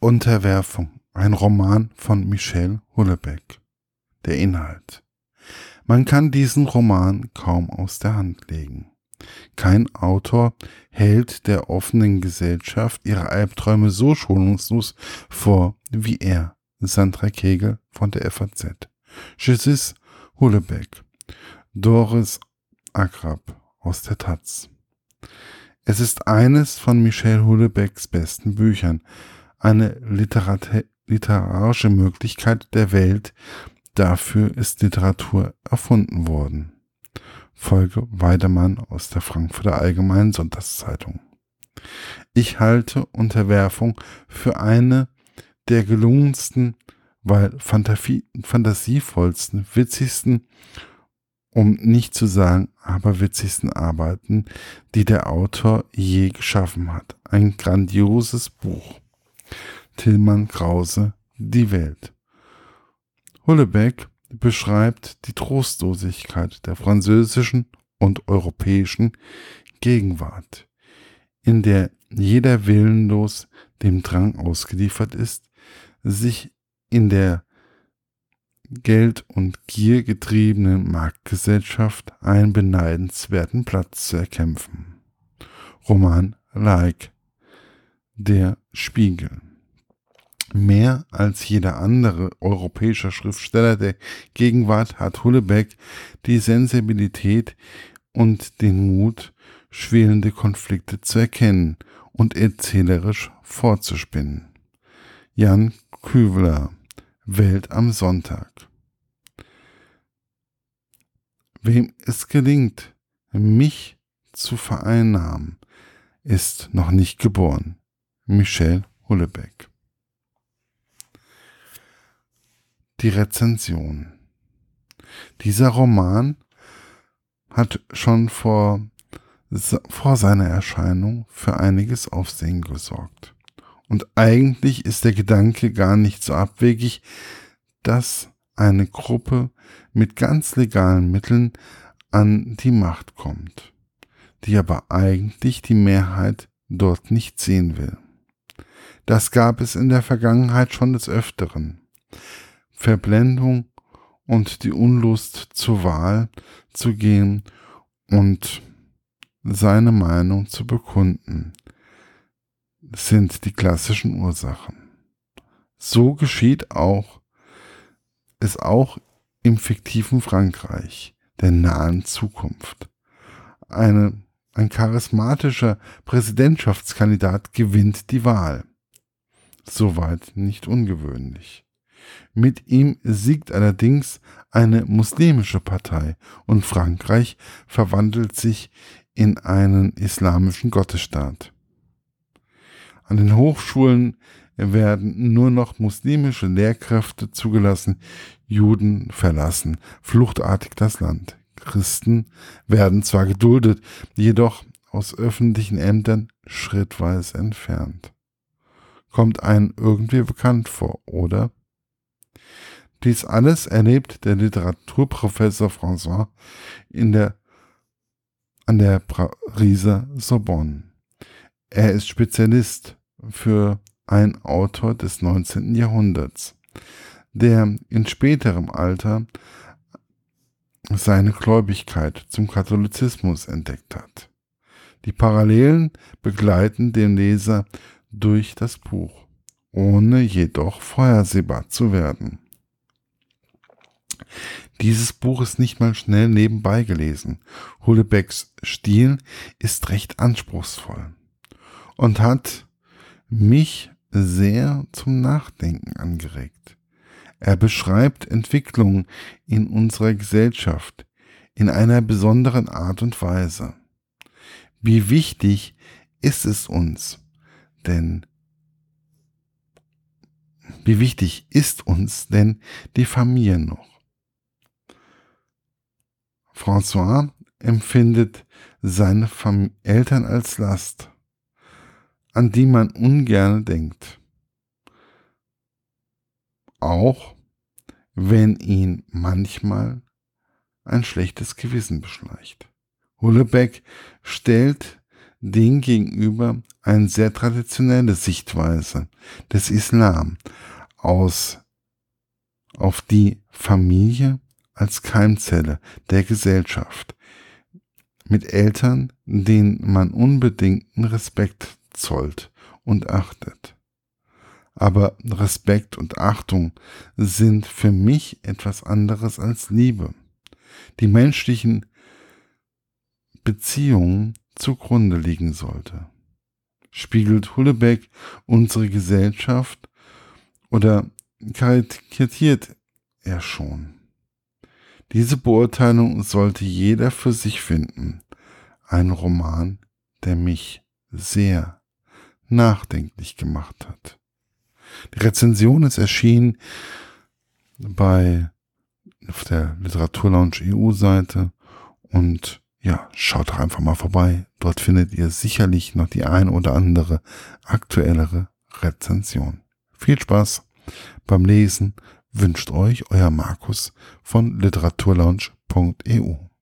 Unterwerfung, ein Roman von Michel Houellebecq. Der Inhalt. Man kann diesen Roman kaum aus der Hand legen. Kein Autor hält der offenen Gesellschaft ihre Albträume so schonungslos vor wie er, Sandra Kegel von der FAZ. Jesus Houellebecq, Doris Agrab aus der Taz. Es ist eines von Michel Houellebecqs besten Büchern, eine literarische Möglichkeit der Welt, dafür ist Literatur erfunden worden. Folge Weidemann aus der Frankfurter Allgemeinen Sonntagszeitung. Ich halte Unterwerfung für eine der gelungensten, weil fantasievollsten, witzigsten, um nicht zu sagen aber witzigsten Arbeiten, die der Autor je geschaffen hat. Ein grandioses Buch. Tillmann Krause, Die Welt. Hullebeck beschreibt die Trostlosigkeit der französischen und europäischen Gegenwart, in der jeder willenlos dem Drang ausgeliefert ist, sich in der Geld- und Gier getriebenen Marktgesellschaft einen beneidenswerten Platz zu erkämpfen. Roman Like Der Spiegel Mehr als jeder andere europäische Schriftsteller der Gegenwart hat Hullebeck die Sensibilität und den Mut, schwelende Konflikte zu erkennen und erzählerisch vorzuspinnen. Jan Kübler Welt am Sonntag. Wem es gelingt, mich zu vereinnahmen, ist noch nicht geboren. Michel Hullebeck die Rezension. Dieser Roman hat schon vor, vor seiner Erscheinung für einiges Aufsehen gesorgt. Und eigentlich ist der Gedanke gar nicht so abwegig, dass eine Gruppe mit ganz legalen Mitteln an die Macht kommt, die aber eigentlich die Mehrheit dort nicht sehen will. Das gab es in der Vergangenheit schon des Öfteren. Verblendung und die Unlust zur Wahl zu gehen und seine Meinung zu bekunden, sind die klassischen Ursachen. So geschieht auch es auch im fiktiven Frankreich der nahen Zukunft. Eine, ein charismatischer Präsidentschaftskandidat gewinnt die Wahl. Soweit nicht ungewöhnlich. Mit ihm siegt allerdings eine muslimische Partei und Frankreich verwandelt sich in einen islamischen Gottesstaat. An den Hochschulen werden nur noch muslimische Lehrkräfte zugelassen, Juden verlassen fluchtartig das Land. Christen werden zwar geduldet, jedoch aus öffentlichen Ämtern schrittweise entfernt. Kommt einen irgendwie bekannt vor, oder? Dies alles erlebt der Literaturprofessor François in der, an der Pariser Sorbonne. Er ist Spezialist für einen Autor des 19. Jahrhunderts, der in späterem Alter seine Gläubigkeit zum Katholizismus entdeckt hat. Die Parallelen begleiten den Leser durch das Buch, ohne jedoch vorhersehbar zu werden. Dieses Buch ist nicht mal schnell nebenbei gelesen. Hullebecks Stil ist recht anspruchsvoll und hat mich sehr zum Nachdenken angeregt. Er beschreibt Entwicklungen in unserer Gesellschaft in einer besonderen Art und Weise. Wie wichtig ist es uns denn, wie wichtig ist uns denn die Familie noch? François empfindet seine Eltern als Last, an die man ungern denkt. Auch wenn ihn manchmal ein schlechtes Gewissen beschleicht. Hullebeck stellt demgegenüber eine sehr traditionelle Sichtweise des Islam aus auf die Familie als Keimzelle der Gesellschaft mit Eltern, denen man unbedingten Respekt zollt und achtet. Aber Respekt und Achtung sind für mich etwas anderes als Liebe. Die menschlichen Beziehungen zugrunde liegen sollte. Spiegelt Hullebeck unsere Gesellschaft oder karikiert er schon? Diese Beurteilung sollte jeder für sich finden. Ein Roman, der mich sehr nachdenklich gemacht hat. Die Rezension ist erschienen bei auf der Literaturlaunch EU-Seite und ja, schaut doch einfach mal vorbei. Dort findet ihr sicherlich noch die ein oder andere aktuellere Rezension. Viel Spaß beim Lesen wünscht euch euer Markus von literaturlaunch.eu.